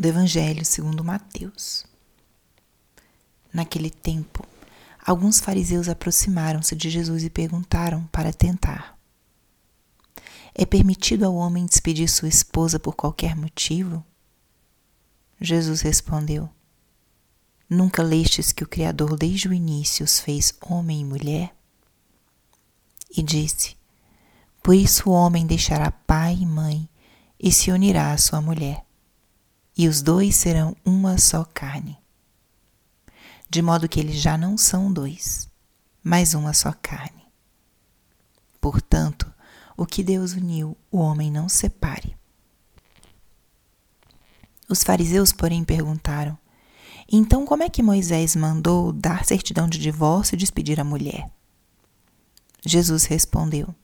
do Evangelho segundo Mateus. Naquele tempo, alguns fariseus aproximaram-se de Jesus e perguntaram para tentar: É permitido ao homem despedir sua esposa por qualquer motivo? Jesus respondeu: Nunca lestes que o Criador desde o início os fez homem e mulher? E disse: Por isso o homem deixará pai e mãe e se unirá à sua mulher, e os dois serão uma só carne de modo que eles já não são dois, mas uma só carne. Portanto, o que Deus uniu, o homem não separe. Os fariseus, porém, perguntaram: Então, como é que Moisés mandou dar certidão de divórcio e despedir a mulher? Jesus respondeu: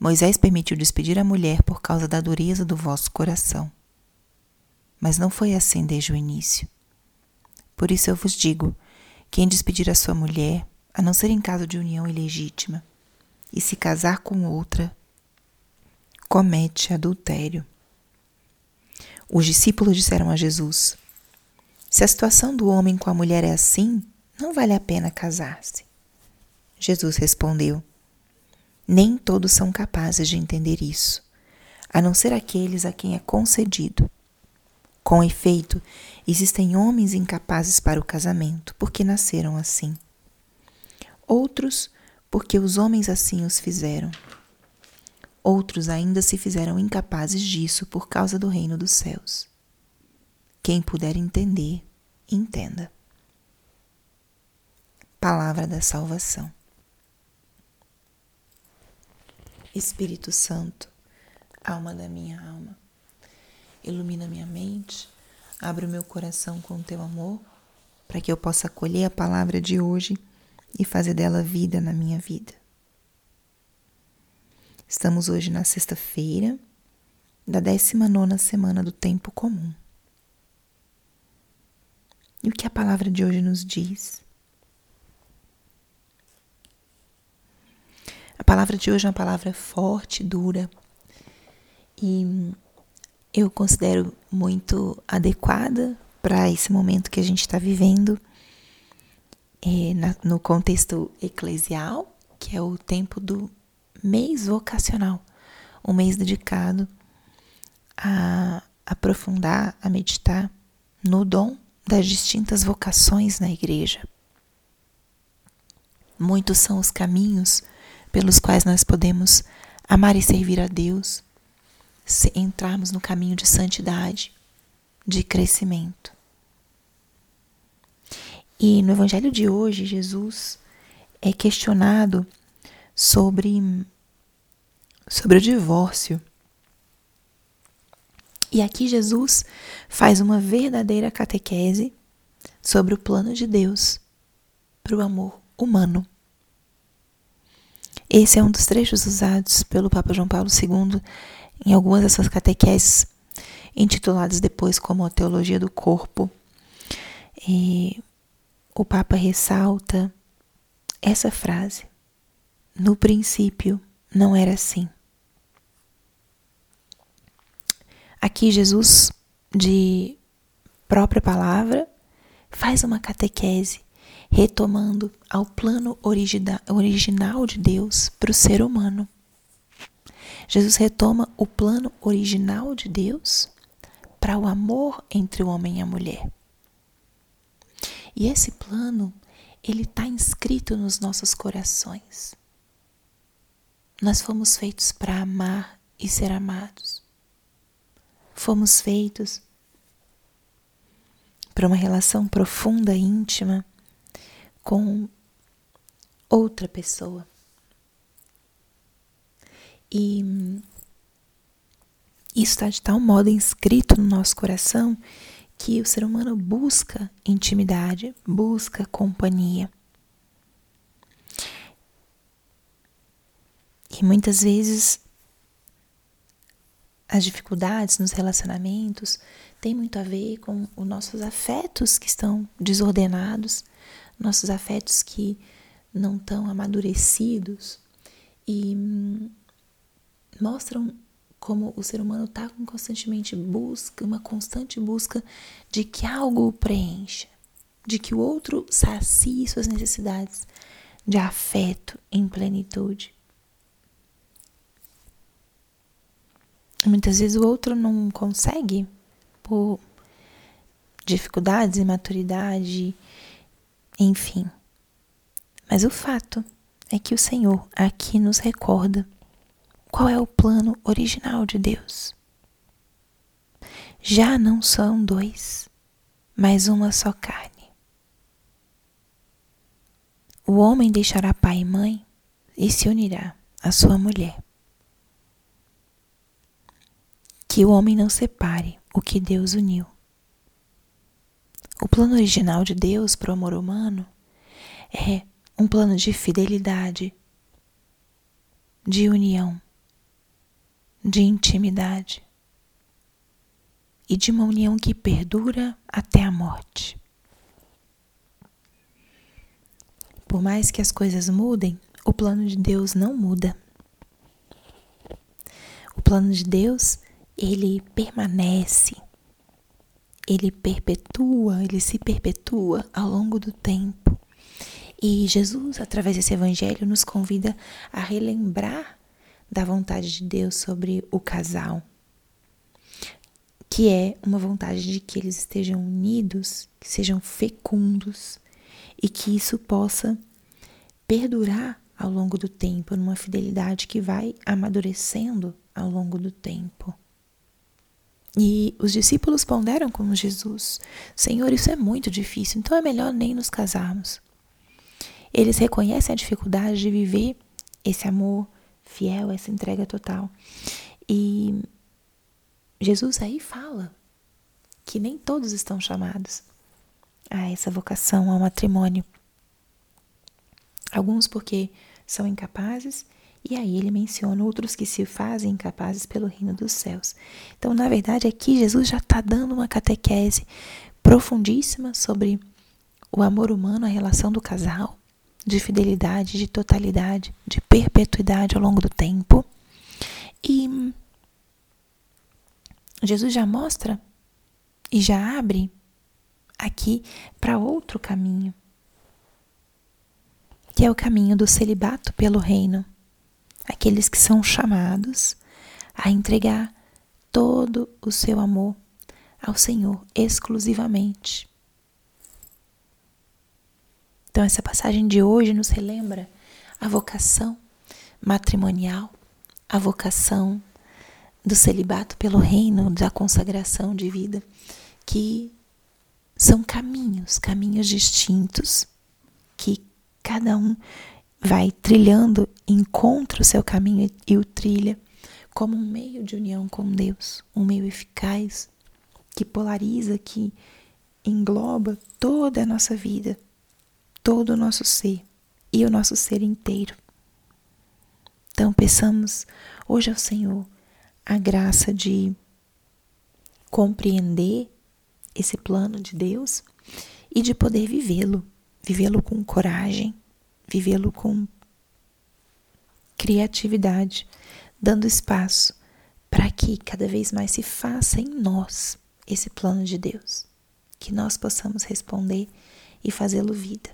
Moisés permitiu despedir a mulher por causa da dureza do vosso coração. Mas não foi assim desde o início. Por isso eu vos digo: quem despedir a sua mulher, a não ser em caso de união ilegítima, e se casar com outra, comete adultério. Os discípulos disseram a Jesus: Se a situação do homem com a mulher é assim, não vale a pena casar-se. Jesus respondeu: Nem todos são capazes de entender isso, a não ser aqueles a quem é concedido. Com efeito, existem homens incapazes para o casamento, porque nasceram assim. Outros, porque os homens assim os fizeram. Outros ainda se fizeram incapazes disso por causa do reino dos céus. Quem puder entender, entenda. Palavra da salvação. Espírito Santo, alma da minha alma ilumina minha mente, abre o meu coração com o teu amor, para que eu possa acolher a palavra de hoje e fazer dela vida na minha vida. Estamos hoje na sexta-feira da 19 semana do tempo comum. E o que a palavra de hoje nos diz? A palavra de hoje é uma palavra forte, dura e eu considero muito adequada para esse momento que a gente está vivendo é, na, no contexto eclesial, que é o tempo do mês vocacional, um mês dedicado a aprofundar, a meditar no dom das distintas vocações na igreja. Muitos são os caminhos pelos quais nós podemos amar e servir a Deus, se entrarmos no caminho de santidade, de crescimento. E no evangelho de hoje, Jesus é questionado sobre sobre o divórcio. E aqui Jesus faz uma verdadeira catequese sobre o plano de Deus para o amor humano. Esse é um dos trechos usados pelo Papa João Paulo II em algumas dessas catequeses, intituladas depois como a Teologia do Corpo. E o Papa ressalta essa frase: No princípio não era assim. Aqui, Jesus, de própria palavra, faz uma catequese retomando ao plano original de Deus para o ser humano. Jesus retoma o plano original de Deus para o amor entre o homem e a mulher. E esse plano, ele está inscrito nos nossos corações. Nós fomos feitos para amar e ser amados. Fomos feitos para uma relação profunda, íntima com outra pessoa. E isso está de tal modo inscrito no nosso coração que o ser humano busca intimidade, busca companhia. E muitas vezes as dificuldades nos relacionamentos têm muito a ver com os nossos afetos que estão desordenados, nossos afetos que não estão amadurecidos e mostram como o ser humano está constantemente busca, uma constante busca de que algo o preencha, de que o outro sacie suas necessidades de afeto em plenitude. Muitas vezes o outro não consegue por dificuldades, imaturidade, enfim. Mas o fato é que o Senhor aqui nos recorda qual é o plano original de Deus. Já não são dois, mas uma só carne. O homem deixará pai e mãe e se unirá à sua mulher. Que o homem não separe o que Deus uniu. O plano original de Deus para o amor humano é um plano de fidelidade, de união, de intimidade e de uma união que perdura até a morte. Por mais que as coisas mudem, o plano de Deus não muda. O plano de Deus, ele permanece, ele perpetua, ele se perpetua ao longo do tempo. E Jesus, através desse evangelho, nos convida a relembrar da vontade de Deus sobre o casal, que é uma vontade de que eles estejam unidos, que sejam fecundos e que isso possa perdurar ao longo do tempo, numa fidelidade que vai amadurecendo ao longo do tempo. E os discípulos ponderam com Jesus: Senhor, isso é muito difícil, então é melhor nem nos casarmos. Eles reconhecem a dificuldade de viver esse amor fiel, essa entrega total. E Jesus aí fala que nem todos estão chamados a essa vocação ao matrimônio. Alguns porque são incapazes e aí ele menciona outros que se fazem incapazes pelo reino dos céus. Então, na verdade, aqui Jesus já está dando uma catequese profundíssima sobre o amor humano, a relação do casal, de fidelidade, de totalidade, de perpetuidade ao longo do tempo. E Jesus já mostra e já abre aqui para outro caminho, que é o caminho do celibato pelo reino aqueles que são chamados a entregar todo o seu amor ao Senhor exclusivamente. Então, essa passagem de hoje nos relembra a vocação matrimonial, a vocação do celibato pelo reino, da consagração de vida, que são caminhos, caminhos distintos, que cada um vai trilhando, encontra o seu caminho e o trilha como um meio de união com Deus, um meio eficaz que polariza, que engloba toda a nossa vida, todo o nosso ser e o nosso ser inteiro. Então, peçamos hoje ao Senhor a graça de compreender esse plano de Deus e de poder vivê-lo, vivê-lo com coragem, vivê-lo com criatividade, dando espaço para que cada vez mais se faça em nós esse plano de Deus, que nós possamos responder e fazê-lo vida.